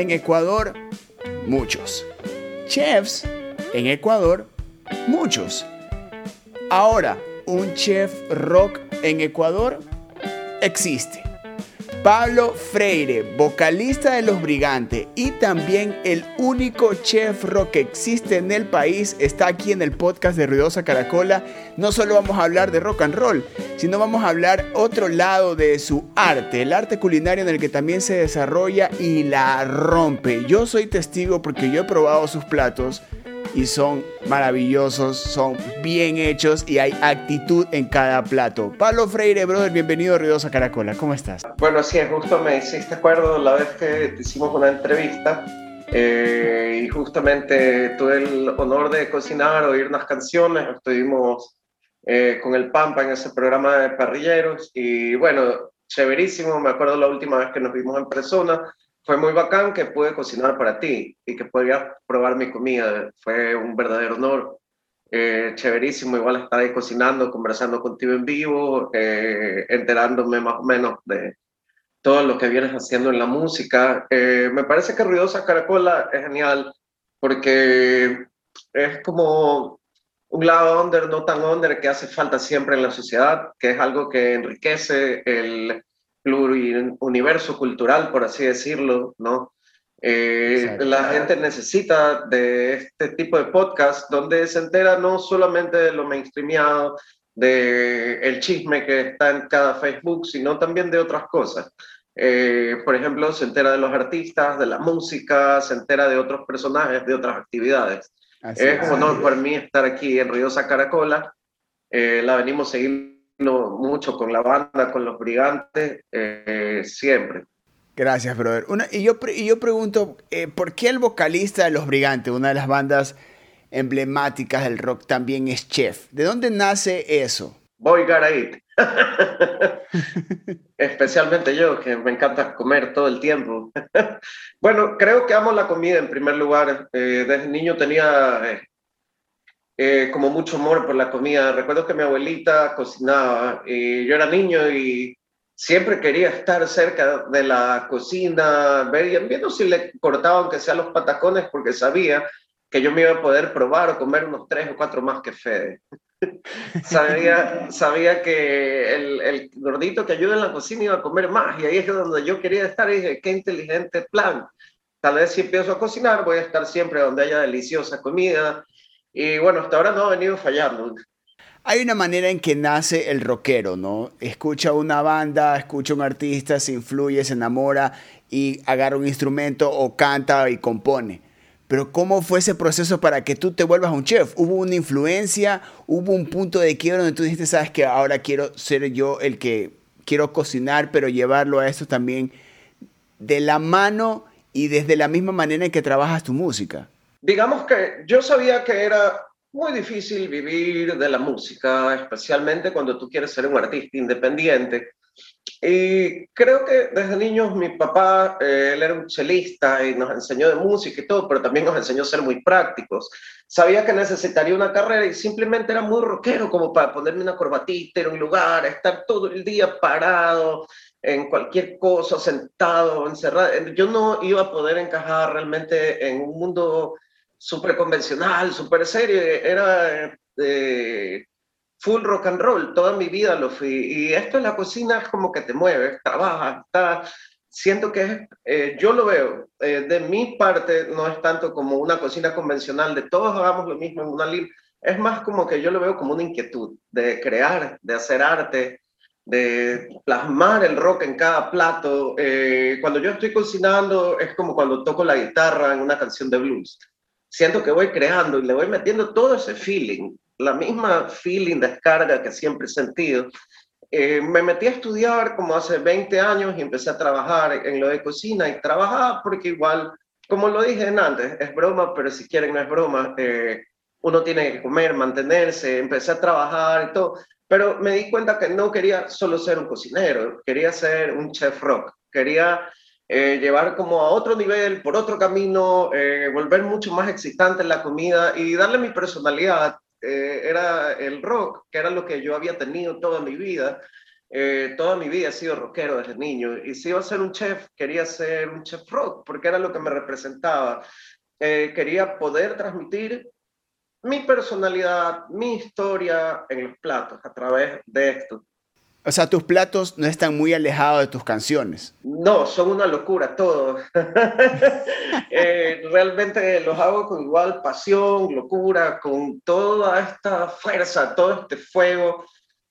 en Ecuador, muchos. Chefs en Ecuador, muchos. Ahora, un chef rock en Ecuador existe. Pablo Freire, vocalista de Los Brigantes y también el único chef rock que existe en el país, está aquí en el podcast de Ruidosa Caracola. No solo vamos a hablar de rock and roll, sino vamos a hablar otro lado de su arte, el arte culinario en el que también se desarrolla y la rompe. Yo soy testigo porque yo he probado sus platos y son maravillosos, son bien hechos y hay actitud en cada plato. Pablo Freire, brother, bienvenido a Ruidosa Caracola, ¿cómo estás? Bueno, sí, justo me hiciste acuerdo la vez que hicimos una entrevista eh, y justamente tuve el honor de cocinar, oír unas canciones, estuvimos eh, con el Pampa en ese programa de parrilleros y bueno, chéverísimo, me acuerdo la última vez que nos vimos en persona, fue muy bacán que pude cocinar para ti y que podías probar mi comida. Fue un verdadero honor. Eh, chéverísimo, igual estar ahí cocinando, conversando contigo en vivo, eh, enterándome más o menos de todo lo que vienes haciendo en la música. Eh, me parece que Ruidosa Caracola es genial porque es como un lado under, no tan under, que hace falta siempre en la sociedad, que es algo que enriquece el, universo cultural, por así decirlo, ¿no? Eh, la gente necesita de este tipo de podcast donde se entera no solamente de lo mainstreamado, de el chisme que está en cada Facebook, sino también de otras cosas. Eh, por ejemplo, se entera de los artistas, de la música, se entera de otros personajes, de otras actividades. es un honor para mí estar aquí en Ruidosa Caracola. Eh, la venimos seguir mucho con la banda, con los brigantes, eh, siempre. Gracias, brother. y, yo, y yo pregunto, eh, ¿por qué el vocalista de Los Brigantes, una de las bandas emblemáticas del rock, también es chef? ¿De dónde nace eso? Voy Garaid. Especialmente yo, que me encanta comer todo el tiempo. bueno, creo que amo la comida en primer lugar. Eh, desde niño tenía eh, como mucho amor por la comida. Recuerdo que mi abuelita cocinaba y yo era niño y siempre quería estar cerca de la cocina, ver, viendo si le cortaba aunque sea los patacones porque sabía que yo me iba a poder probar o comer unos tres o cuatro más que Fede. sabía, sabía que el, gordito que ayuda en la cocina iba a comer más y ahí es donde yo quería estar dije, qué inteligente plan. Tal vez si empiezo a cocinar voy a estar siempre donde haya deliciosa comida y bueno, hasta ahora no ha venido fallando. Hay una manera en que nace el rockero, ¿no? Escucha una banda, escucha un artista, se influye, se enamora y agarra un instrumento o canta y compone. Pero ¿cómo fue ese proceso para que tú te vuelvas un chef? ¿Hubo una influencia? ¿Hubo un punto de quiebra donde tú dijiste, sabes que ahora quiero ser yo el que quiero cocinar, pero llevarlo a esto también de la mano y desde la misma manera en que trabajas tu música? Digamos que yo sabía que era muy difícil vivir de la música, especialmente cuando tú quieres ser un artista independiente. Y creo que desde niños mi papá, eh, él era un chelista y nos enseñó de música y todo, pero también nos enseñó a ser muy prácticos. Sabía que necesitaría una carrera y simplemente era muy rockero como para ponerme una corbatita en un lugar, estar todo el día parado en cualquier cosa, sentado, encerrado. Yo no iba a poder encajar realmente en un mundo súper convencional, súper serio, era eh, full rock and roll, toda mi vida lo fui. Y esto en la cocina es como que te mueves, trabajas, está, siento que eh, yo lo veo, eh, de mi parte no es tanto como una cocina convencional de todos hagamos lo mismo en una línea, es más como que yo lo veo como una inquietud de crear, de hacer arte, de plasmar el rock en cada plato. cuando yo estoy cocinando es como cuando toco la guitarra en una canción de blues siento que voy creando y le voy metiendo todo ese feeling, la misma feeling, descarga que siempre he sentido. Eh, me metí a estudiar como hace 20 años y empecé a trabajar en lo de cocina y trabajaba porque igual, como lo dije antes, es broma, pero si quieren no es broma, eh, uno tiene que comer, mantenerse, empecé a trabajar y todo, pero me di cuenta que no quería solo ser un cocinero, quería ser un chef rock, quería eh, llevar como a otro nivel, por otro camino, eh, volver mucho más excitante la comida y darle mi personalidad. Eh, era el rock, que era lo que yo había tenido toda mi vida. Eh, toda mi vida he sido rockero desde niño y si iba a ser un chef, quería ser un chef rock porque era lo que me representaba. Eh, quería poder transmitir mi personalidad, mi historia en los platos a través de esto. O sea, tus platos no están muy alejados de tus canciones. No, son una locura todos. Eh, realmente los hago con igual pasión, locura, con toda esta fuerza, todo este fuego.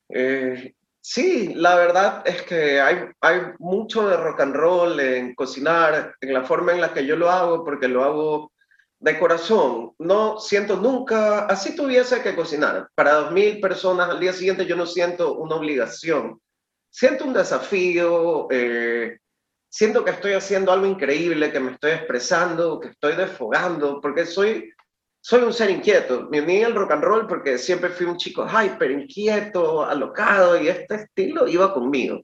Eh, sí, la verdad es que hay, hay mucho de rock and roll en cocinar, en la forma en la que yo lo hago, porque lo hago de corazón, no siento nunca, así tuviese que cocinar para dos mil personas al día siguiente, yo no siento una obligación. Siento un desafío, eh, siento que estoy haciendo algo increíble, que me estoy expresando, que estoy desfogando, porque soy, soy un ser inquieto. Me uní al rock and roll porque siempre fui un chico hyper, inquieto, alocado, y este estilo iba conmigo.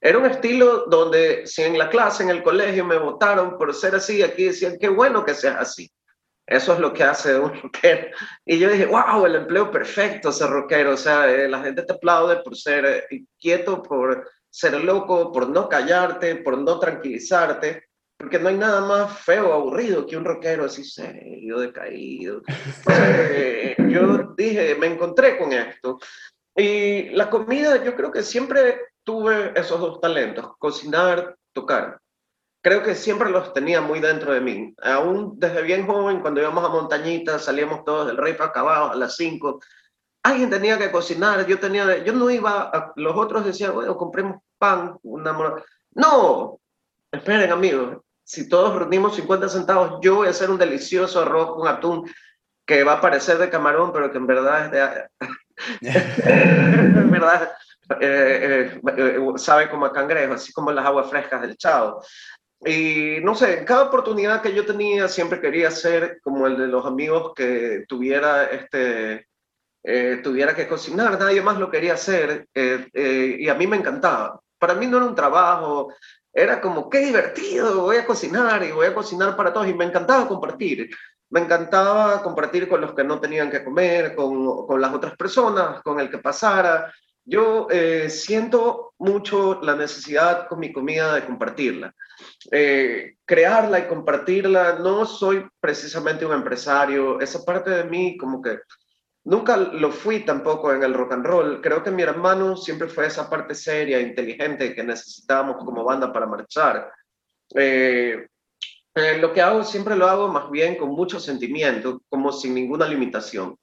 Era un estilo donde si en la clase, en el colegio me votaron por ser así, aquí decían, qué bueno que seas así. Eso es lo que hace un rockero. Y yo dije, wow, el empleo perfecto ser rockero. O sea, eh, la gente te aplaude por ser eh, inquieto, por ser loco, por no callarte, por no tranquilizarte. Porque no hay nada más feo, aburrido que un rockero así serio, decaído. Eh, yo dije, me encontré con esto. Y la comida, yo creo que siempre tuve esos dos talentos, cocinar, tocar creo que siempre los tenía muy dentro de mí. Aún desde bien joven, cuando íbamos a montañitas, salíamos todos del rey para acabar a las 5. Alguien tenía que cocinar, yo tenía, yo no iba, a, los otros decían, bueno, compremos pan, una No, esperen amigos, si todos reunimos 50 centavos, yo voy a hacer un delicioso arroz con atún que va a parecer de camarón, pero que en verdad es de... en verdad eh, eh, eh, sabe como a cangrejo, así como las aguas frescas del chavo. Y no sé, cada oportunidad que yo tenía siempre quería ser como el de los amigos que tuviera, este, eh, tuviera que cocinar, nadie más lo quería hacer eh, eh, y a mí me encantaba. Para mí no era un trabajo, era como, qué divertido, voy a cocinar y voy a cocinar para todos y me encantaba compartir. Me encantaba compartir con los que no tenían que comer, con, con las otras personas, con el que pasara. Yo siento mucho la necesidad con mi comida de compartirla. Eh, crearla y compartirla. No soy precisamente un empresario. Esa parte de mí como que nunca lo fui tampoco en el rock and roll. Creo que mi hermano siempre fue esa parte seria, inteligente que necesitábamos como banda para marchar. Eh, eh, lo que hago siempre lo hago más bien con mucho sentimiento, como sin ninguna limitación.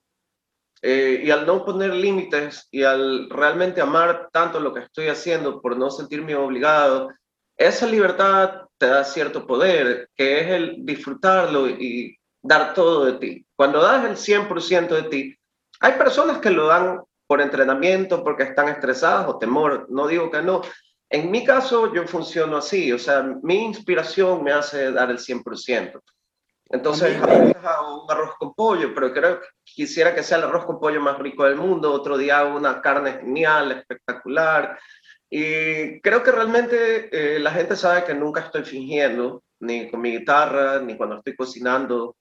Y al no poner límites y al realmente amar tanto lo que estoy haciendo por no sentirme obligado, esa libertad te da cierto poder, que es el disfrutarlo y dar todo de ti. Cuando das el 100% de ti, hay personas que lo dan por entrenamiento, porque están estresadas o temor, no digo que no. En mi caso, yo funciono así, o sea, mi inspiración me hace dar el 100%. Entonces, hago un arroz con pollo, pero creo que quisiera que sea el arroz con pollo más rico del mundo. Otro día hago una carne genial, espectacular. Y creo que realmente eh, la gente sabe que nunca estoy fingiendo, ni con mi guitarra, ni cuando estoy cocinando,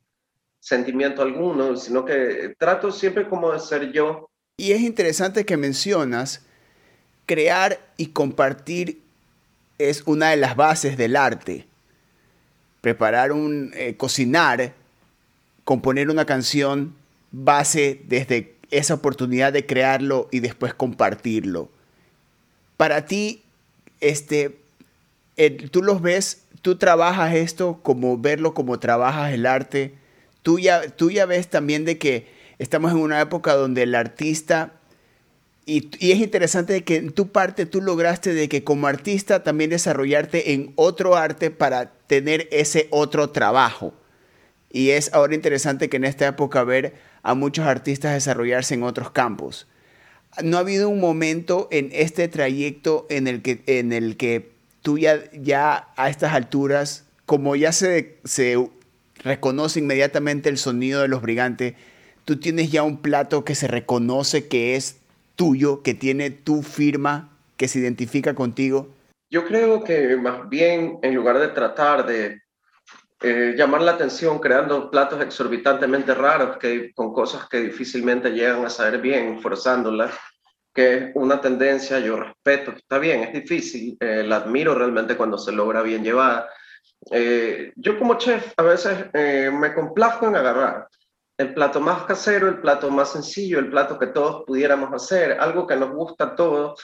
sentimiento alguno, sino que trato siempre como de ser yo. Y es interesante que mencionas, crear y compartir es una de las bases del arte. Preparar un, eh, cocinar, componer una canción, base desde esa oportunidad de crearlo y después compartirlo para ti, este, tú los ves, tú trabajas esto como verlo como trabajas el arte. Tú ya, tú ya ves también de que estamos en una época donde el artista, y, y, es interesante que en tu parte tú lograste de que como artista también desarrollarte en otro arte para tener ese otro trabajo. Y es ahora interesante que en esta época ver a muchos artistas desarrollarse en otros campos no ha habido un momento en este trayecto en el que, en el que tú ya, ya a estas alturas, como ya se, se reconoce inmediatamente el sonido de los brigantes, tú tienes ya un plato que se reconoce que es tuyo, que tiene tu firma, que se identifica contigo? Yo creo que más bien en lugar de tratar de eh, llamar la atención creando platos exorbitantemente raros que, con cosas que difícilmente llegan a saber bien, forzándolas. que es una tendencia, yo respeto, está bien, es difícil, eh, la admiro realmente cuando se logra bien llevada. Eh, yo como chef a veces eh, me complazco en agarrar el plato más casero, el plato más sencillo, el plato que todos pudiéramos hacer, algo que nos gusta a todos,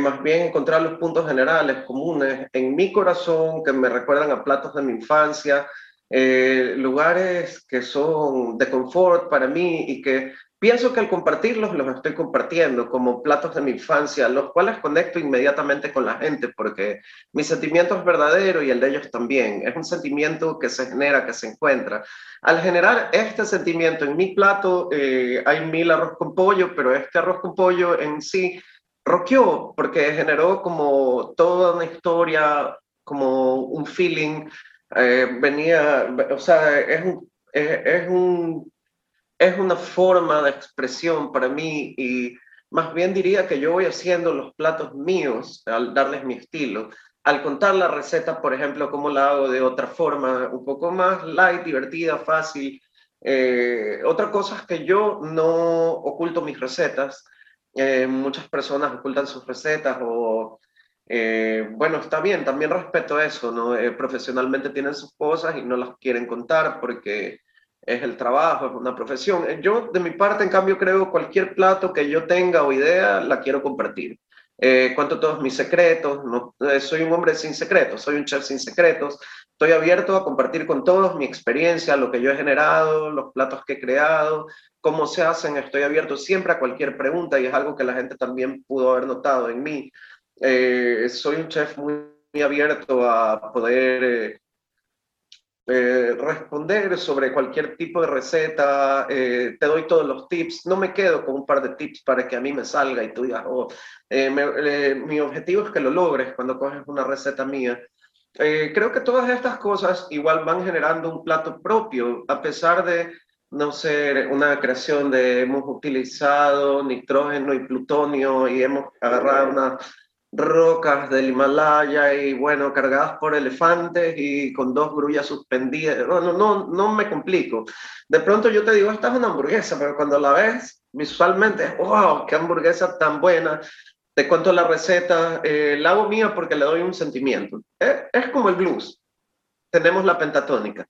más bien encontrar los puntos generales, comunes, en mi corazón, que me recuerdan a platos de mi infancia, lugares que son de confort para mí y que Pienso que al compartirlos los estoy compartiendo como platos de mi infancia, los cuales conecto inmediatamente con la gente porque mi sentimiento es verdadero y el de ellos también. Es un sentimiento que se genera, que se encuentra. Al generar este sentimiento en mi plato, eh, hay mil arroz con pollo, pero este arroz con pollo en sí roqueó porque generó como toda una historia, como un feeling. Eh, venía, o sea, es un, es un es una forma de expresión para mí y más bien diría que yo voy haciendo los platos míos al darles mi estilo. Al contar la receta, por ejemplo, cómo la hago de otra forma, un poco más light, divertida, fácil. Eh, otra cosa es que yo no oculto mis recetas. Eh, muchas personas ocultan sus recetas o, eh, bueno, está bien, también respeto eso, ¿no? profesionalmente tienen sus cosas y no las quieren contar porque es el trabajo, es una profesión. Yo, de mi parte, en cambio, creo cualquier plato que yo tenga o idea, la quiero compartir. Eh, cuento todos mis secretos, no, eh, soy un hombre sin secretos, soy un chef sin secretos, estoy abierto a compartir con todos mi experiencia, lo que yo he generado, los platos que he creado, cómo se hacen, estoy abierto siempre a cualquier pregunta y es algo que la gente también pudo haber notado en mí. Eh, soy un chef muy, muy abierto a poder eh, eh, responder sobre cualquier tipo de receta, eh, te doy todos los tips, no me quedo con un par de tips para que a mí me salga y tú digas, oh, eh, mi objetivo es que lo logres cuando coges una receta mía. creo que todas estas cosas igual van generando un plato propio, a pesar de no ser una creación de hemos utilizado nitrógeno y plutonio y hemos agarrado una rocas del Himalaya y bueno, cargadas por elefantes y con dos grullas suspendidas. No, no, no, no me complico. De pronto yo te digo, esta es una hamburguesa, pero cuando la ves visualmente, wow, qué hamburguesa tan buena. Te cuento la receta, eh, la hago mía porque le doy un sentimiento. Eh, es como el blues. Tenemos la pentatónica.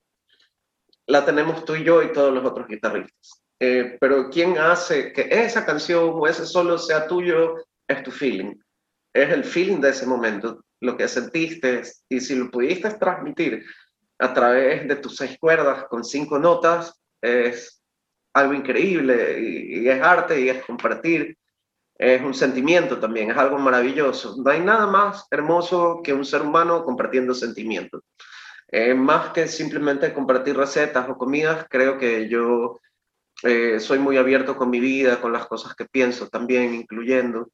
La tenemos tú y yo y todos los otros guitarristas. Eh, pero ¿quién hace que esa canción o ese solo sea tuyo? Es tu feeling es el feeling de ese momento, lo que sentiste, y si lo pudiste transmitir a través de tus seis cuerdas con cinco notas, es algo increíble y, es arte y es compartir, es un sentimiento también, es algo maravilloso. No hay nada más hermoso que un ser humano compartiendo sentimientos. Eh, más que simplemente compartir recetas o comidas, creo que yo eh, soy muy abierto con mi vida, con las cosas que pienso también, incluyendo.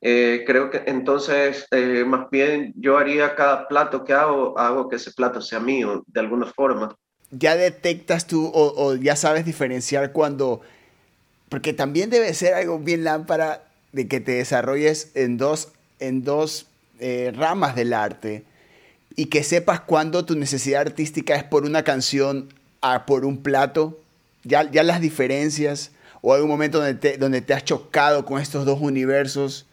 Eh, creo que entonces, eh, más bien yo haría cada plato que hago, hago que ese plato sea mío, de alguna forma. Ya detectas tú o, ya sabes diferenciar cuando, porque también debe ser algo bien lámpara de que te desarrolles en dos, en dos eh, ramas del arte y que sepas cuándo tu necesidad artística es por una canción a por un plato, ya, ya las diferencias o hay un momento donde te, donde te has chocado con estos dos universos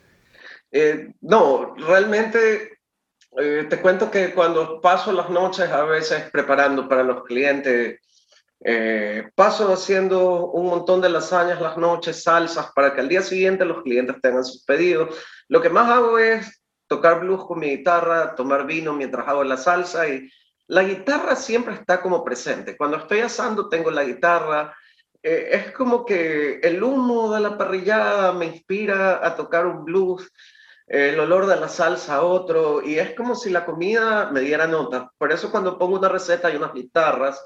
eh, no, realmente eh, te cuento que cuando paso las noches a veces preparando para los clientes, eh, paso haciendo un montón de lasañas las noches, salsas, para que al día siguiente los clientes tengan sus pedidos. Lo que más hago es tocar blues con mi guitarra, tomar vino mientras hago la salsa y la guitarra siempre está como presente. Cuando estoy asando tengo la guitarra. es como que el humo de la parrillada me inspira a tocar un blues el olor de la salsa otro, y es como si la comida me diera nota. Por eso cuando pongo una receta y unas guitarras,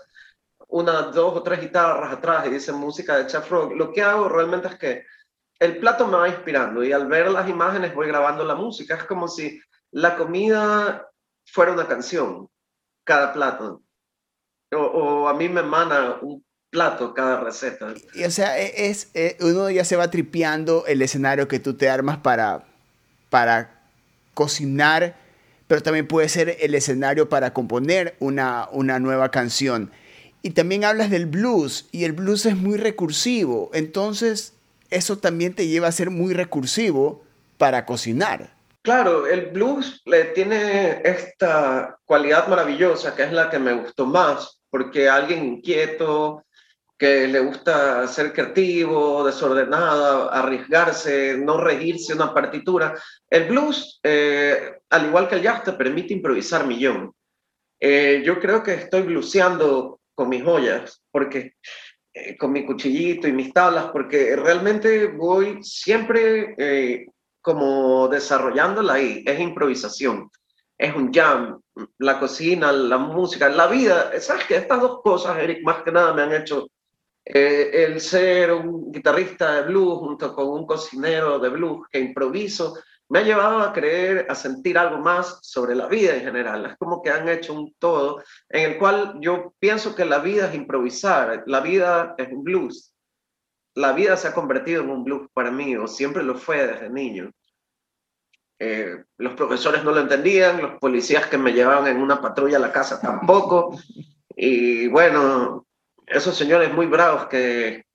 unas dos o tres guitarras atrás y dice música de Chef Rock, lo que hago realmente es que el plato me va inspirando y al ver las imágenes voy grabando la música. Es como si la comida fuera una canción, cada plato. O, a mí me emana un plato cada receta. Y, o sea, e, es, es, uno ya se va tripeando el escenario que tú te armas para, para cocinar, pero también puede ser el escenario para componer una, una nueva canción. Y también hablas del blues, y el blues es muy recursivo. Entonces, eso también te lleva a ser muy recursivo para cocinar. Claro, el blues le tiene esta cualidad maravillosa que es la que me gustó más, porque alguien inquieto, que le gusta ser creativo, desordenado, arriesgarse, no regirse una partitura. El blues, eh, al igual que el jazz, te permite improvisar millón. Eh, yo creo que estoy bluseando con mis joyas, porque eh, con mi cuchillito y mis tablas, porque realmente voy siempre como desarrollándola ahí. Es improvisación, es un jam, la cocina, la música, la vida. Sabes que estas dos cosas, Eric, más que nada me han hecho eh, el ser un guitarrista de blues junto con un cocinero de blues que improviso, me ha llevado a creer, a sentir algo más sobre la vida en general. Es como que han hecho un todo en el cual yo pienso que la vida es improvisar, la vida es un blues. La vida se ha convertido en un blues para mí, o siempre lo fue desde niño. Eh, los profesores no lo entendían, los policías que me llevaban en una patrulla a la casa tampoco. Y bueno, esos señores muy bravos que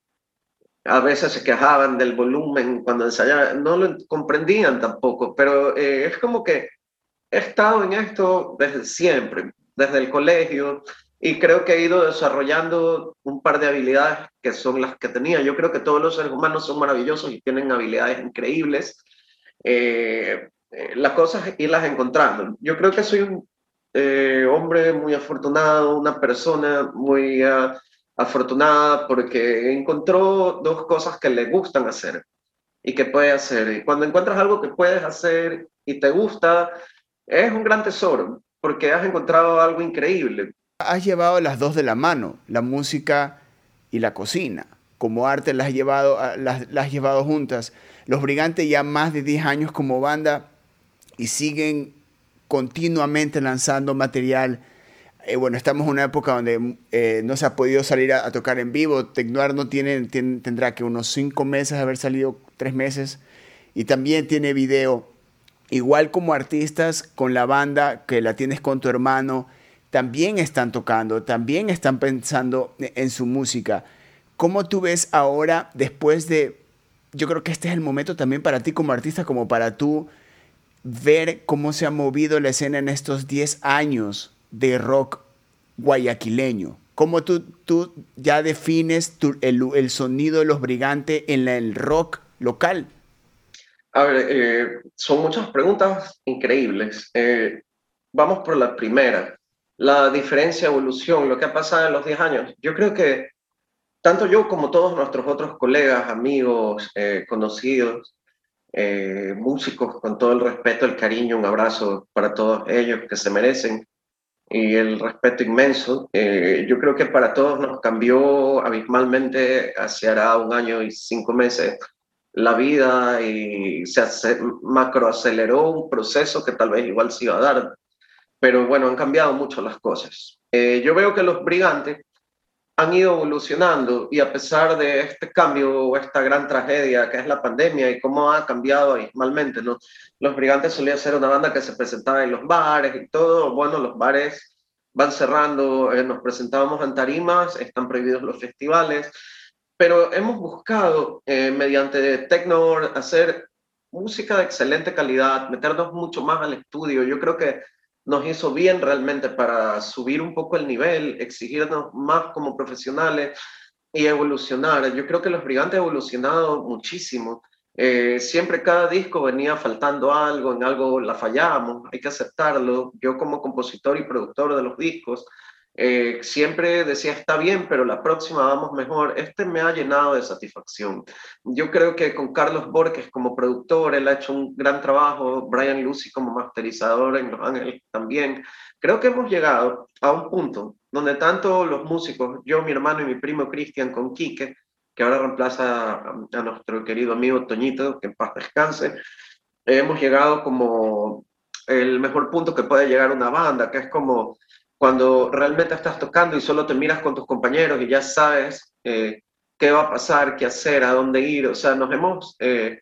a veces se quejaban del volumen cuando ensayaban, no lo comprendían tampoco, pero eh, es como que he estado en esto desde siempre, desde el colegio, y creo que he ido desarrollando un par de habilidades que son las que tenía. Yo creo que todos los seres humanos son maravillosos y tienen habilidades increíbles. Eh, eh, las cosas irlas encontrando. Yo creo que soy un hombre muy afortunado, una persona muy... Ah, afortunada porque encontró dos cosas que le gustan hacer y que puede hacer. Y cuando encuentras algo que puedes hacer y te gusta, es un gran tesoro porque has encontrado algo increíble. Has llevado las dos de la mano, la música y la cocina. Como arte las has llevado, las, las has llevado juntas. Los Brigantes ya más de 10 años como banda y siguen continuamente lanzando material eh, bueno, estamos en una época donde eh, no se ha podido salir a, tocar en vivo. Tecnoar no tiene, tendrá que unos cinco meses haber salido, tres meses. Y también tiene video. Igual como artistas con la banda que la tienes con tu hermano, también están tocando, también están pensando en su música. ¿Cómo tú ves ahora, después de, yo creo que este es el momento también para ti como artista, como para tú, ver cómo se ha movido la escena en estos 10 años de rock guayaquileño? ¿Cómo tú, tú ya defines el, sonido de los brigantes en el rock local? Eh, son muchas preguntas increíbles. Eh, vamos por la primera, la diferencia, evolución, lo que ha pasado en los 10 años. Yo creo que tanto yo como todos nuestros otros colegas, amigos, eh, conocidos, músicos, con todo el respeto, el cariño, un abrazo para todos ellos que se merecen y el respeto inmenso. Eh, yo creo que para todos nos cambió abismalmente hacia un año y cinco meses la vida y se macroaceleró un proceso que tal vez igual se iba a dar, pero bueno, han cambiado mucho las cosas. Eh, yo veo que los brigantes han ido evolucionando y a pesar de este cambio o esta gran tragedia que es la pandemia y cómo ha cambiado abismalmente, ¿no? Los Brigantes solía ser una banda que se presentaba en los bares y todo, bueno, los bares van cerrando, eh, nos presentábamos en tarimas, están prohibidos los festivales, pero hemos buscado eh, mediante Tecnor hacer música de excelente calidad, meternos mucho más al estudio. Yo creo que nos hizo bien realmente para subir un poco el nivel, exigirnos más como profesionales y evolucionar. Yo creo que los Brigantes han evolucionado muchísimo. Eh, siempre cada disco venía faltando algo, en algo la fallamos, hay que aceptarlo. Yo como compositor y productor de los discos, eh, siempre decía, está bien, pero la próxima vamos mejor. Este me ha llenado de satisfacción. Yo creo que con Carlos Borges como productor, él ha hecho un gran trabajo, Brian Lucy como masterizador en Los Ángeles también. Creo que hemos llegado a un punto donde tanto los músicos, yo, mi hermano y mi primo Cristian con Quique, que ahora reemplaza a, nuestro querido amigo Toñito, que en paz descanse, hemos llegado como el mejor punto que puede llegar una banda, que es como cuando realmente estás tocando y solo te miras con tus compañeros y ya sabes eh, qué va a pasar, qué hacer, a dónde ir. O sea, nos hemos, eh,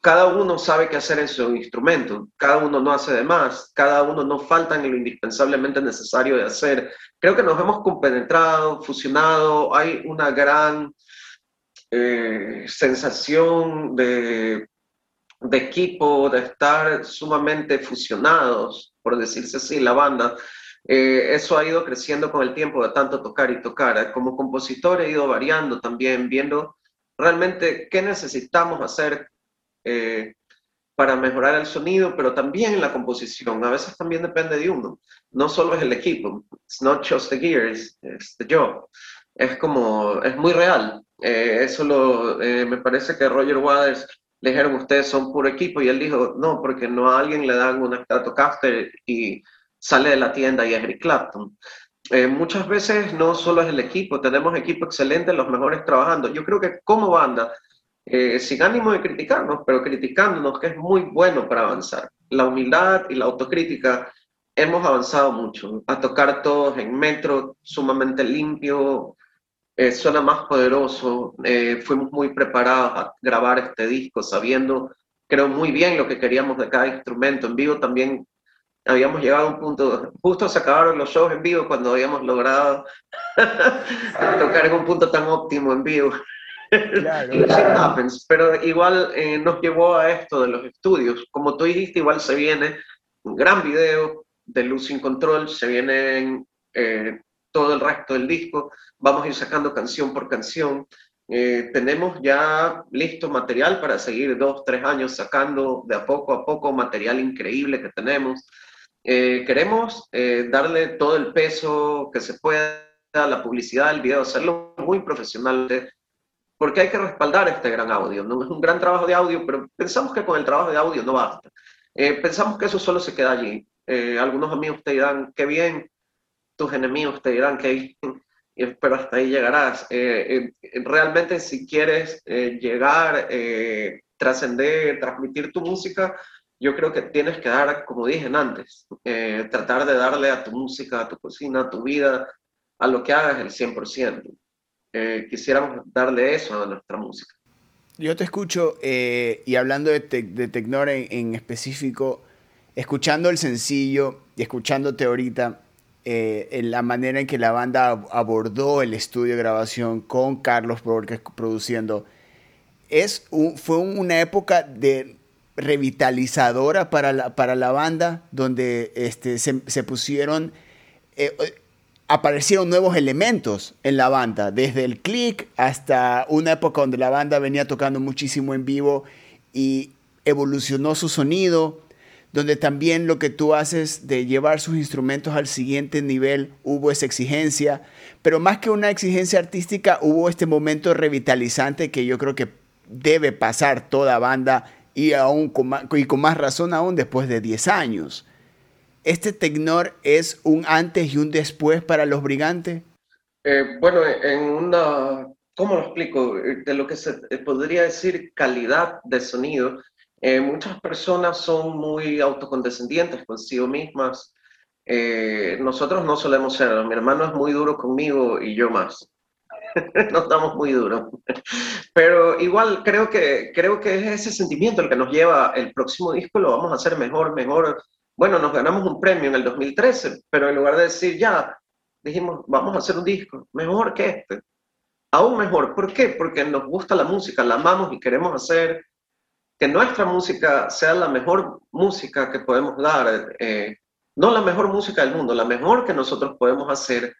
cada uno sabe qué hacer en su instrumento, cada uno no hace de más, cada uno no falta en lo indispensablemente necesario de hacer. Creo que nos hemos compenetrado, fusionado, hay una gran eh, sensación de, de equipo, de estar sumamente fusionados, por decirse así, la banda. Eh, eso ha ido creciendo con el tiempo de tanto tocar y tocar. Como compositor he ido variando también, viendo realmente qué necesitamos hacer eh, para mejorar el sonido, pero también la composición. A veces también depende de uno. No solo es el equipo. It's not just the gears, it's the job. Es como, es muy real. Eh, eso lo, me parece que Roger Waters le dijeron, ustedes son puro equipo, y él dijo, no, porque no a alguien le dan un Stratocaster y sale de la tienda y es Eric Clapton. Eh, muchas veces no solo es el equipo, tenemos equipo excelente, los mejores trabajando. Yo creo que como banda, eh, sin ánimo de criticarnos, pero criticándonos, que es muy bueno para avanzar. La humildad y la autocrítica, hemos avanzado mucho. A tocar todos en metro, sumamente limpio, eh, suena más poderoso. fuimos muy preparados a grabar este disco, sabiendo, creo, muy bien lo que queríamos de cada instrumento. En vivo también habíamos llegado a un punto, justo se acabaron los shows en vivo cuando habíamos logrado tocar en un punto tan óptimo en vivo. Pero igual eh, nos llevó a esto de los estudios. Como tú dijiste, igual se viene un gran video de Losing Control, se viene eh, todo el resto del disco, vamos a ir sacando canción por canción. Eh, tenemos ya listo material para seguir dos, tres años sacando de a poco a poco material increíble que tenemos. Eh, queremos eh, darle todo el peso que se pueda a la publicidad del video, hacerlo muy profesional, porque hay que respaldar este gran audio. No es un gran trabajo de audio, pero pensamos que con el trabajo de audio no basta. Eh, pensamos que eso solo se queda allí. algunos amigos te dirán, qué bien, tus enemigos te dirán, qué bien, pero hasta ahí llegarás. realmente si quieres llegar, trascender, transmitir tu música, yo creo que tienes que dar, como dije antes, eh, tratar de darle a tu música, a tu cocina, a tu vida, a lo que hagas el 100%. Eh, quisiéramos darle eso a nuestra música. Yo te escucho eh, y hablando de, de Tecnor en, específico, escuchando el sencillo y escuchándote ahorita, en la manera en que la banda abordó el estudio de grabación con Carlos Borges produciendo, es fue una época de revitalizadora para la, para la banda, donde este, se, pusieron, eh, aparecieron nuevos elementos en la banda, desde el click hasta una época donde la banda venía tocando muchísimo en vivo y evolucionó su sonido, donde también lo que tú haces de llevar sus instrumentos al siguiente nivel, hubo esa exigencia, pero más que una exigencia artística, hubo este momento revitalizante que yo creo que debe pasar toda banda y, aún con más, razón aún después de 10 años. ¿Este Tecnor es un antes y un después para los brigantes? Eh, bueno, en una, ¿cómo lo explico? De lo que se podría decir calidad de sonido, eh, muchas personas son muy autocondescendientes consigo mismas. Eh, nosotros no solemos ser, mi hermano es muy duro conmigo y yo más. nos damos muy duro. Pero igual creo que, creo que es ese sentimiento el que nos lleva el próximo disco, lo vamos a hacer mejor, mejor. Bueno, nos ganamos un premio en el 2013, pero en lugar de decir ya, dijimos, vamos a hacer un disco mejor que este. Aún mejor. ¿Por qué? Porque nos gusta la música, la amamos y queremos hacer que nuestra música sea la mejor música que podemos dar. Eh, no la mejor música del mundo, la mejor que nosotros podemos hacer.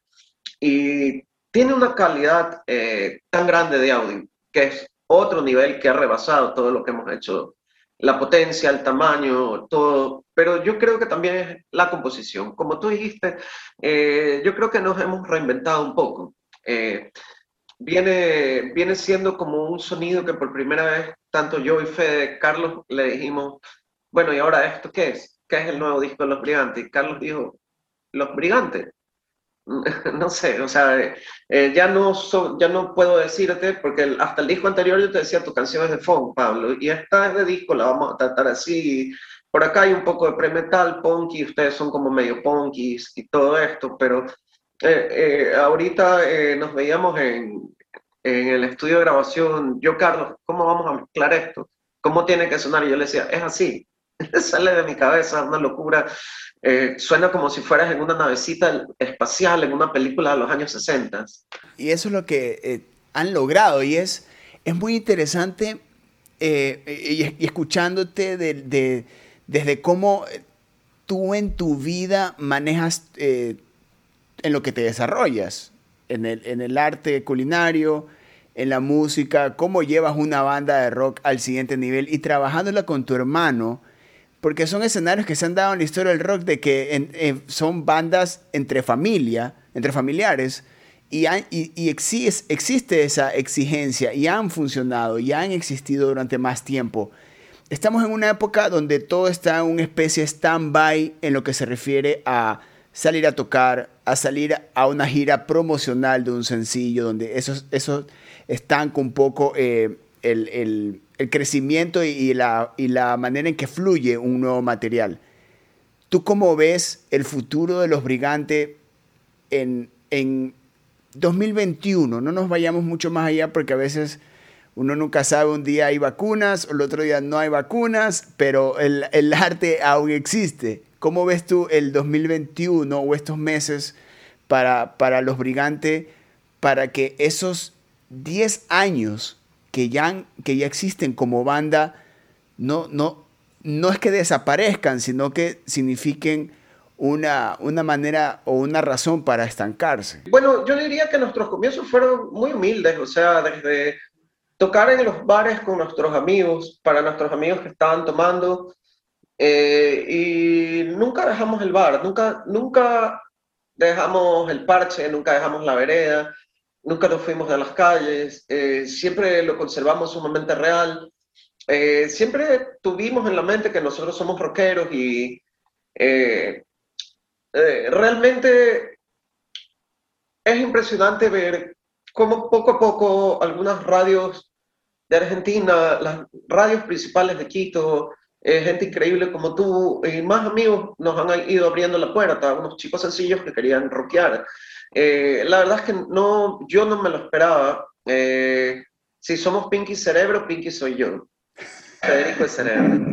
Y tiene una calidad eh, tan grande de audio que es otro nivel que ha rebasado todo lo que hemos hecho. La potencia, el tamaño, todo. Pero yo creo que también es la composición. Como tú dijiste, eh, yo creo que nos hemos reinventado un poco. Eh, viene, viene siendo como un sonido que por primera vez, tanto yo y Fede, Carlos, le dijimos, bueno, ¿y ahora esto qué es? ¿Qué es el nuevo disco de Los Brigantes? Y Carlos dijo, Los Brigantes no sé, o sea, eh, ya, no ya no puedo decirte, porque hasta el disco anterior yo te decía, tu canción es de funk, Pablo, y esta es de disco, la vamos a tratar así. Por acá hay un poco de pre-metal, punky, ustedes son como medio punkis y todo esto, pero eh, eh, ahorita nos veíamos en, en el estudio de grabación, yo, Carlos, ¿cómo vamos a mezclar esto? ¿Cómo tiene que sonar? Y yo le decía, es así, sale de mi cabeza, una locura. Eh, suena como si fueras en una navecita espacial en una película de los años 60. Y eso es lo que eh, han logrado y es es muy interesante y, escuchándote de, desde cómo tú en tu vida manejas en lo que te desarrollas, en el, en el arte culinario, en la música, cómo llevas una banda de rock al siguiente nivel y trabajándola con tu hermano, porque son escenarios que se han dado en la historia del rock de que son bandas entre familia, entre familiares, y, y, existe, esa exigencia y han funcionado y han existido durante más tiempo. Estamos en una época donde todo está en una especie de stand-by en lo que se refiere a salir a tocar, a salir a una gira promocional de un sencillo, donde esos, esos estanca un poco eh, el, crecimiento y, la, y la manera en que fluye un nuevo material. ¿Tú cómo ves el futuro de los brigantes en, en 2021? No nos vayamos mucho más allá porque a veces uno nunca sabe, un día hay vacunas, el otro día no hay vacunas, pero el, el arte aún existe. ¿Cómo ves tú el 2021 o estos meses para, para los brigantes para que esos 10 años que ya, que ya existen como banda no, no, no es que desaparezcan, sino que signifiquen una, una manera o una razón para estancarse? Bueno, yo diría que nuestros comienzos fueron muy humildes, o sea, desde tocar en los bares con nuestros amigos, para nuestros amigos que estaban tomando, eh, y nunca dejamos el bar, nunca, nunca dejamos el parche, nunca dejamos la vereda, nunca nos fuimos de las calles, eh, siempre lo conservamos sumamente real. Eh, siempre tuvimos en la mente que nosotros somos rockeros y realmente es impresionante ver cómo poco a poco algunas radios de Argentina, las radios principales de Quito, eh, gente increíble como tú y más amigos nos han ido abriendo la puerta, unos chicos sencillos que querían rockear. Eh, la verdad es que no, yo no me lo esperaba. Eh, si somos Pinky Cerebro, Pinky soy yo. Federico es Cerebro.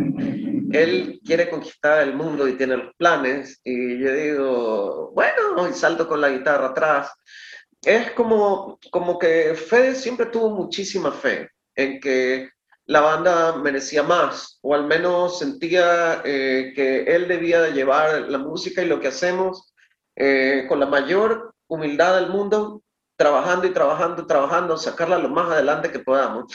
Él quiere conquistar el mundo y tiene los planes y yo digo, bueno, y salto con la guitarra atrás. Es como, como que Fede siempre tuvo muchísima fe en que la banda merecía más, o al menos sentía eh, que él debía de llevar la música y lo que hacemos eh, con la mayor humildad del mundo, trabajando y trabajando trabajando, sacarla lo más adelante que podamos.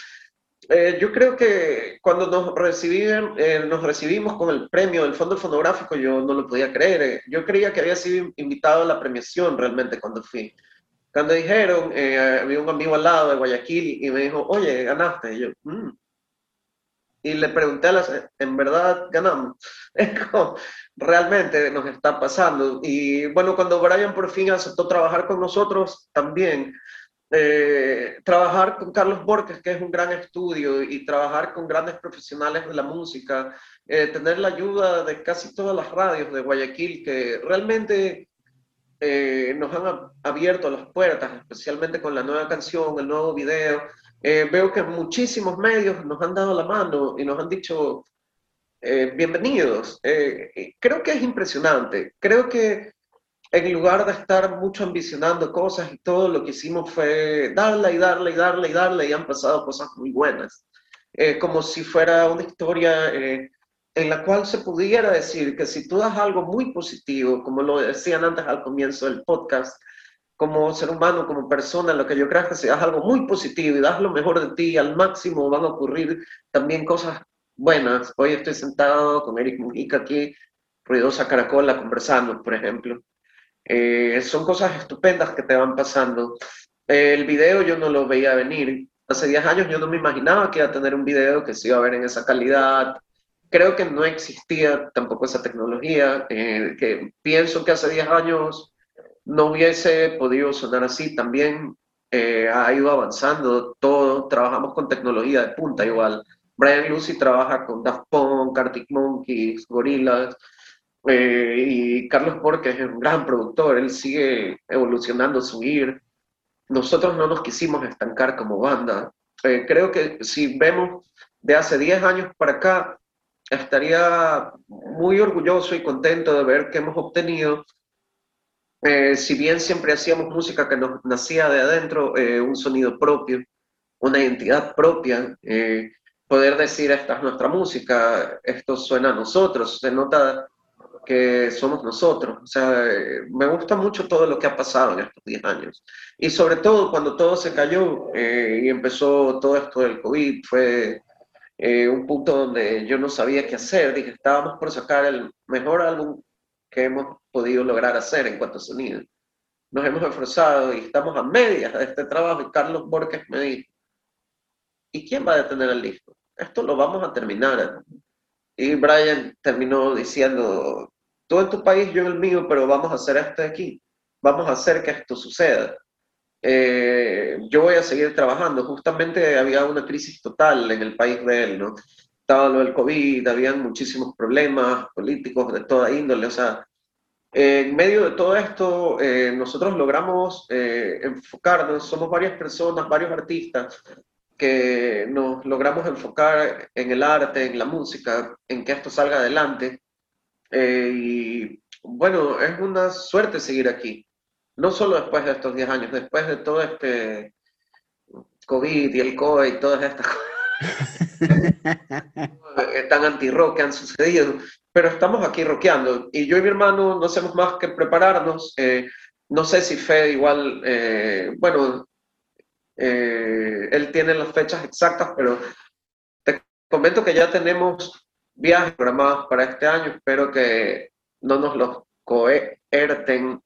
Eh, yo creo que cuando nos, reciben, nos recibimos con el premio del Fondo Fonográfico, yo no lo podía creer. Yo creía que había sido invitado a la premiación realmente cuando fui. Cuando dijeron, había un amigo al lado de Guayaquil y me dijo, oye, ganaste. Y yo, mm" y le pregunté a las, ¿en verdad ganamos? realmente nos está pasando. Y bueno, cuando Brian por fin aceptó trabajar con nosotros, también eh, trabajar con Carlos Borges, que es un gran estudio, y trabajar con grandes profesionales de la música, eh, tener la ayuda de casi todas las radios de Guayaquil, que realmente eh, nos han abierto las puertas, especialmente con la nueva canción, el nuevo video. Eh, veo que muchísimos medios nos han dado la mano y nos han dicho eh, bienvenidos. Eh, creo que es impresionante. Creo que en lugar de estar mucho ambicionando cosas y todo lo que hicimos fue darle y darle y darle y darle y han pasado cosas muy buenas. como si fuera una historia en la cual se pudiera decir que si tú das algo muy positivo, como lo decían antes al comienzo del podcast, como ser humano, como persona, lo que yo creo es que si das algo muy positivo y das lo mejor de ti al máximo, van a ocurrir también cosas buenas. Hoy estoy sentado con Eric Mujica aquí, ruidosa caracola, conversando, por ejemplo. Eh, son cosas estupendas que te van pasando. el video yo no lo veía venir. Hace 10 años yo no me imaginaba que iba a tener un video que se iba a ver en esa calidad. Creo que no existía tampoco esa tecnología, eh, que pienso que hace 10 años no hubiese podido sonar así. También eh, ha ido avanzando todo, trabajamos con tecnología de punta igual. Brian Lucy trabaja con Daft Punk, Arctic Monkeys, Gorillaz, eh, y Carlos Porque es un gran productor, él sigue evolucionando su ir. Nosotros no nos quisimos estancar como banda. Eh, creo que si vemos de hace 10 años para acá, estaría muy orgulloso y contento de ver que hemos obtenido eh, si bien siempre hacíamos música que nos nacía de adentro, un sonido propio, una identidad propia, poder decir esta es nuestra música, esto suena a nosotros, se nota que somos nosotros. O sea, eh, me gusta mucho todo lo que ha pasado en estos 10 años. Y sobre todo cuando todo se cayó eh, y empezó todo esto del COVID, fue un punto donde yo no sabía qué hacer. Dije, estábamos por sacar el mejor álbum que hemos podido lograr hacer en cuanto a sonido. Nos hemos esforzado y estamos a medias de este trabajo y Carlos Borges me dijo, ¿y quién va a detener el disco? Esto lo vamos a terminar. Y Brian terminó diciendo, tú en tu país, yo en el mío, pero vamos a hacer esto aquí. Vamos a hacer que esto suceda. Eh, yo voy a seguir trabajando. Justamente había una crisis total en el país de él, ¿no? Estaba lo del COVID, habían muchísimos problemas políticos de toda índole. O sea, en medio de todo esto, eh, nosotros logramos eh, enfocarnos, somos varias personas, varios artistas, que nos logramos enfocar en el arte, en la música, en que esto salga adelante. Eh, y bueno, es una suerte seguir aquí. No solo después de estos 10 años, después de todo este COVID y el COE y todas estas cosas tan anti-rock que han sucedido, pero estamos aquí rockeando. Y yo y mi hermano no hacemos más que prepararnos. Eh, no sé si Fede igual, eh, bueno, eh, él tiene las fechas exactas, pero te comento que ya tenemos viajes programados para este año. Espero que no nos los coerten,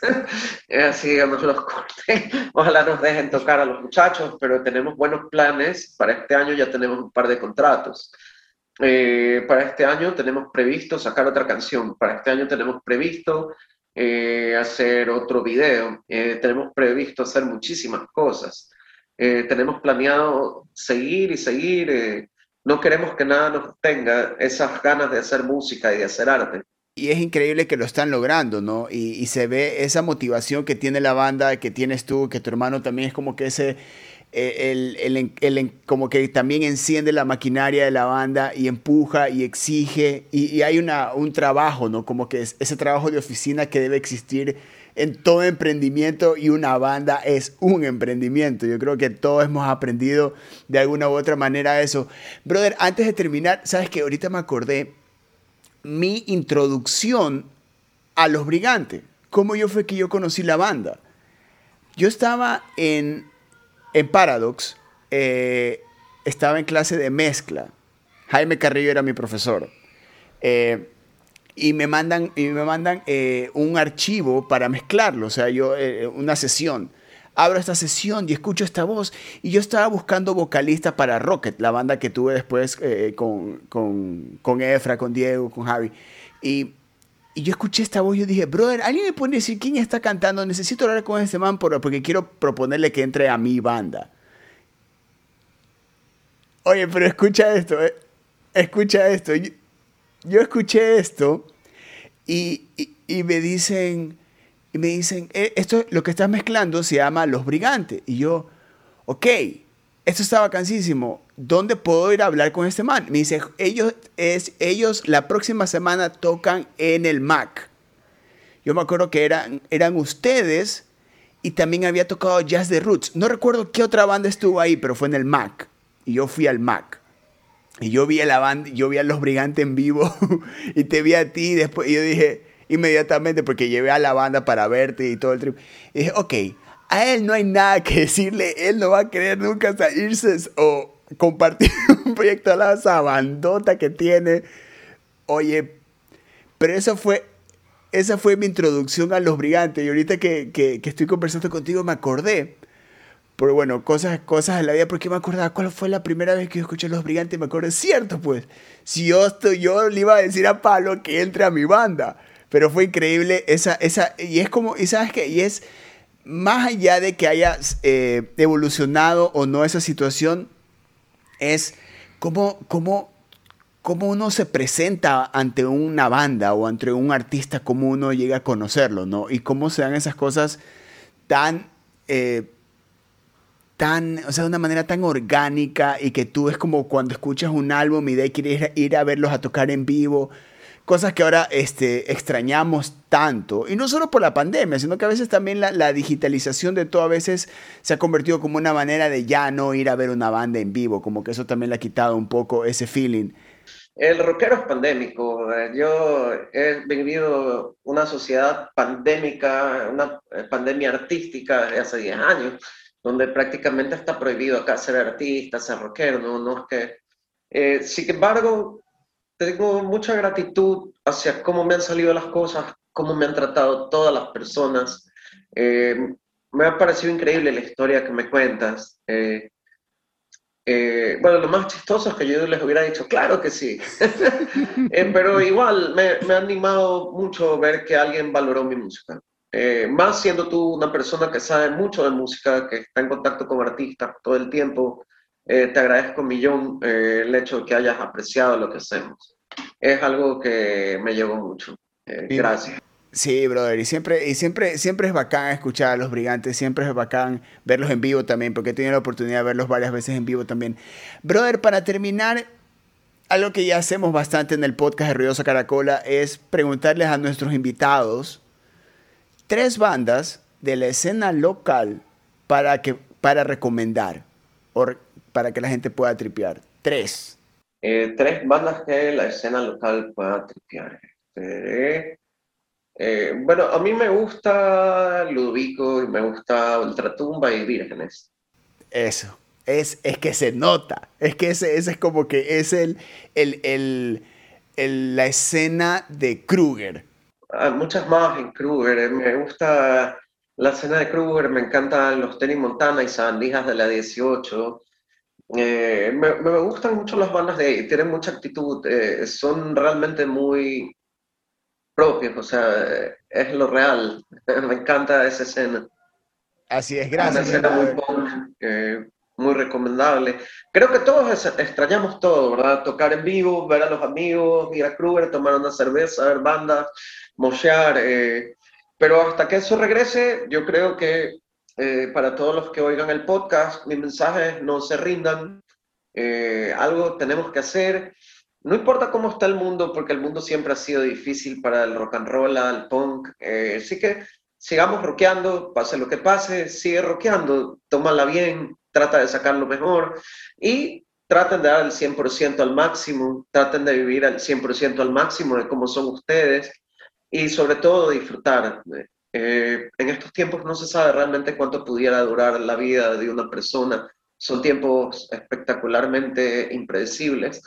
así nos los corten. Ojalá nos dejen tocar a los muchachos, pero tenemos buenos planes. Para este año ya tenemos un par de contratos. Eh, para este año tenemos previsto sacar otra canción. Para este año tenemos previsto eh, hacer otro video, eh, tenemos previsto hacer muchísimas cosas, eh, tenemos planeado seguir y seguir, no queremos que nada nos tenga esas ganas de hacer música y de hacer arte. Y es increíble que lo están logrando, ¿no? Y se ve esa motivación que tiene la banda, que tienes tú, que tu hermano también es como que ese eh, el, el, como que también enciende la maquinaria de la banda y empuja y exige y, hay una, un trabajo, ¿no? Como que es ese trabajo de oficina que debe existir en todo emprendimiento y una banda es un emprendimiento. Yo creo que todos hemos aprendido de alguna u otra manera eso. Brother, antes de terminar, sabes que ahorita me acordé mi introducción a Los Brigantes. ¿Cómo yo fue que yo conocí la banda? Yo estaba en en Paradox eh, estaba en clase de mezcla. Jaime Carrillo era mi profesor. Eh, y me mandan, y me mandan eh, un archivo para mezclarlo, o sea, yo, una sesión. Abro esta sesión y escucho esta voz. Y yo estaba buscando vocalista para Rocket, la banda que tuve después con, con, con, Efra, con Diego, con Javi. Y, y, yo escuché esta voz y yo dije, brother, ¿alguien me puede decir quién está cantando? Necesito hablar con este man porque quiero proponerle que entre a mi banda. Oye, pero escucha esto, eh. escucha esto. Yo, escuché esto y, y, me dicen, y me dicen, eh, esto lo que estás mezclando se llama Los Brigantes. Y yo, ok, esto está vacancísimo. ¿Dónde puedo ir a hablar con este man? Me dice, ellos, es, ellos la próxima semana tocan en el Mac. Yo me acuerdo que eran, eran ustedes y también había tocado Jazz de Roots. No recuerdo qué otra banda estuvo ahí, pero fue en el Mac. Y yo fui al Mac. Y yo vi a la banda, yo vi a Los Brigantes en vivo y te vi a ti y después yo dije inmediatamente porque llevé a la banda para verte y todo el trip. Y dije, ok, a él no hay nada que decirle, él no va a querer nunca salirse o compartir un proyecto a la esa bandota que tiene. Oye, pero eso fue, esa fue mi introducción a Los Brigantes y ahorita que, que, estoy conversando contigo me acordé. Pero bueno, cosas, cosas de la vida, porque me acordaba cuál fue la primera vez que yo escuché Los Brigantes. Me acordé, cierto, pues. Si yo, estoy, yo le iba a decir a Palo que entre a mi banda. Pero fue increíble esa, esa, y es como, y sabes qué, y es, más allá de que haya eh, evolucionado o no esa situación, es cómo, cómo, uno se presenta ante una banda o ante un artista, cómo uno llega a conocerlo, ¿no? Y cómo se dan esas cosas tan, eh, tan, o sea, de una manera tan orgánica y que tú es como cuando escuchas un álbum y de quieres ir a verlos a tocar en vivo cosas que ahora este, extrañamos tanto. Y no solo por la pandemia, sino que a veces también la, la, digitalización de todo a veces se ha convertido como una manera de ya no ir a ver una banda en vivo, como que eso también le ha quitado un poco ese feeling. El rockero es pandémico. Yo he vivido una sociedad pandémica, una eh, pandemia artística de hace 10 años, donde prácticamente está prohibido acá ser artista, ser rockero, no, no es que... Eh, sin embargo, tengo mucha gratitud hacia cómo me han salido las cosas, cómo me han tratado todas las personas. Eh, me ha parecido increíble la historia que me cuentas. Eh, eh, bueno, lo más chistoso es que yo les hubiera dicho, claro que sí, pero igual me, me, ha animado mucho ver que alguien valoró mi música. más siendo tú una persona que sabe mucho de música, que está en contacto con artistas todo el tiempo, eh, te agradezco un millón eh, el hecho de que hayas apreciado lo que hacemos. Es algo que me llegó mucho. Eh, gracias. Sí, brother, y siempre, y siempre, siempre es bacán escuchar a los brigantes, siempre es bacán verlos en vivo también, porque he tenido la oportunidad de verlos varias veces en vivo también. Brother, para terminar, algo que ya hacemos bastante en el podcast de Ruidosa Caracola es preguntarles a nuestros invitados tres bandas de la escena local para, que, para recomendar para que la gente pueda tripear? Tres. Eh, tres bandas que la escena local pueda tripear. Este, eh, bueno, a mí me gusta Ludovico y me gusta Ultratumba y Vírgenes. Eso. Es, es que se nota. Es que ese, ese es como que es el, el, el, el la escena de Kruger. Hay muchas más en Kruger. Eh, me gusta la escena de Kruger, me encantan los Tenny Montana y Sandijas de la 18. Eh, me, me, gustan mucho las bandas de ahí, tienen mucha actitud, eh, son realmente muy propios, o sea, es lo real. me encanta esa escena. Así es, gracias. Una escena muy punk, eh, muy recomendable. Creo que todos extrañamos todo, ¿verdad? Tocar en vivo, ver a los amigos, ir a Kruger, tomar una cerveza, ver bandas, mochear. pero hasta que eso regrese, yo creo que eh, para todos los que oigan el podcast, mi mensaje es no se rindan, eh, algo tenemos que hacer. No importa cómo está el mundo, porque el mundo siempre ha sido difícil para el rock and roll, el punk. Eh, así que sigamos rockeando, pase lo que pase, sigue rockeando, tómala bien, trata de sacar lo mejor y traten de dar el 100% al máximo, traten de vivir al 100% al máximo de cómo son ustedes y sobre todo disfrutar. Eh, en estos tiempos no se sabe realmente cuánto pudiera durar la vida de una persona. Son tiempos espectacularmente impredecibles.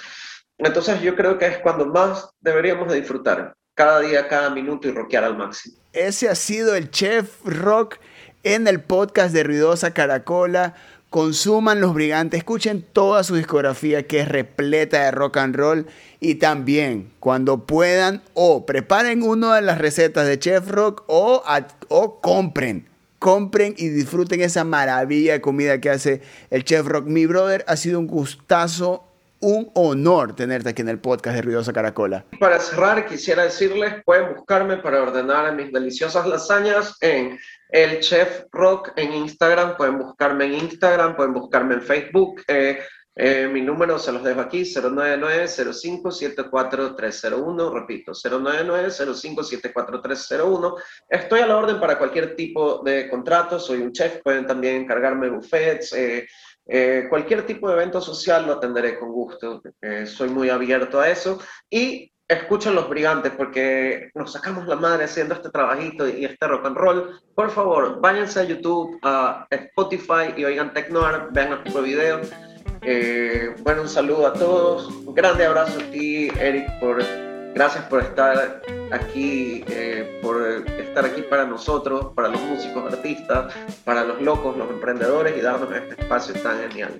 Entonces yo creo que es cuando más deberíamos de disfrutar, cada día, cada minuto y rockear al máximo. Ese ha sido el Chef Rock en el podcast de Ruidosa Caracola consuman Los Brigantes, escuchen toda su discografía que es repleta de rock and roll y también cuando puedan o preparen una de las recetas de Chef Rock o, o compren, compren y disfruten esa maravilla de comida que hace el Chef Rock. Mi brother, ha sido un gustazo un honor tenerte aquí en el podcast de Ruidosa Caracola. Para cerrar, quisiera decirles, pueden buscarme para ordenar mis deliciosas lasañas en el Chef Rock en Instagram, pueden buscarme en Instagram, pueden buscarme en Facebook. Eh, eh, mi número se los dejo aquí, 099-0574-301, repito, 099-0574-301. Estoy a la orden para cualquier tipo de contrato, soy un chef, pueden también encargarme buffets, eh, eh, cualquier tipo de evento social lo atenderé con gusto. Eh, soy muy abierto a eso. Y escuchen los brigantes porque nos sacamos la madre haciendo este trabajito y este rock and roll. Por favor, váyanse a YouTube, a Spotify y oigan Tecnoar, vean nuestro video. Eh, bueno, un saludo a todos. Un grande abrazo a ti, Eric, por Gracias por estar aquí, eh, por estar aquí para nosotros, para los músicos, artistas, para los locos, los emprendedores y darnos este espacio tan genial.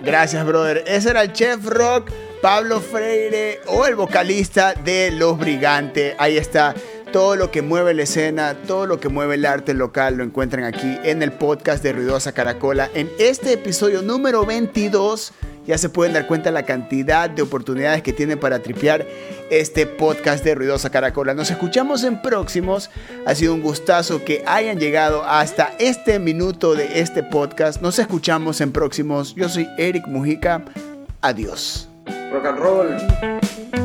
Gracias, brother. Ese era el chef rock Pablo Freire o el vocalista de Los Brigantes. Ahí está. Todo lo que mueve la escena, todo lo que mueve el arte local lo encuentran aquí en el podcast de Ruidosa Caracola en este episodio número 22 ya se pueden dar cuenta la cantidad de oportunidades que tienen para tripear este podcast de Ruidosa Caracola. Nos escuchamos en próximos. Ha sido un gustazo que hayan llegado hasta este minuto de este podcast. Nos escuchamos en próximos. Yo soy Eric Mujica. Adiós. Rock and roll.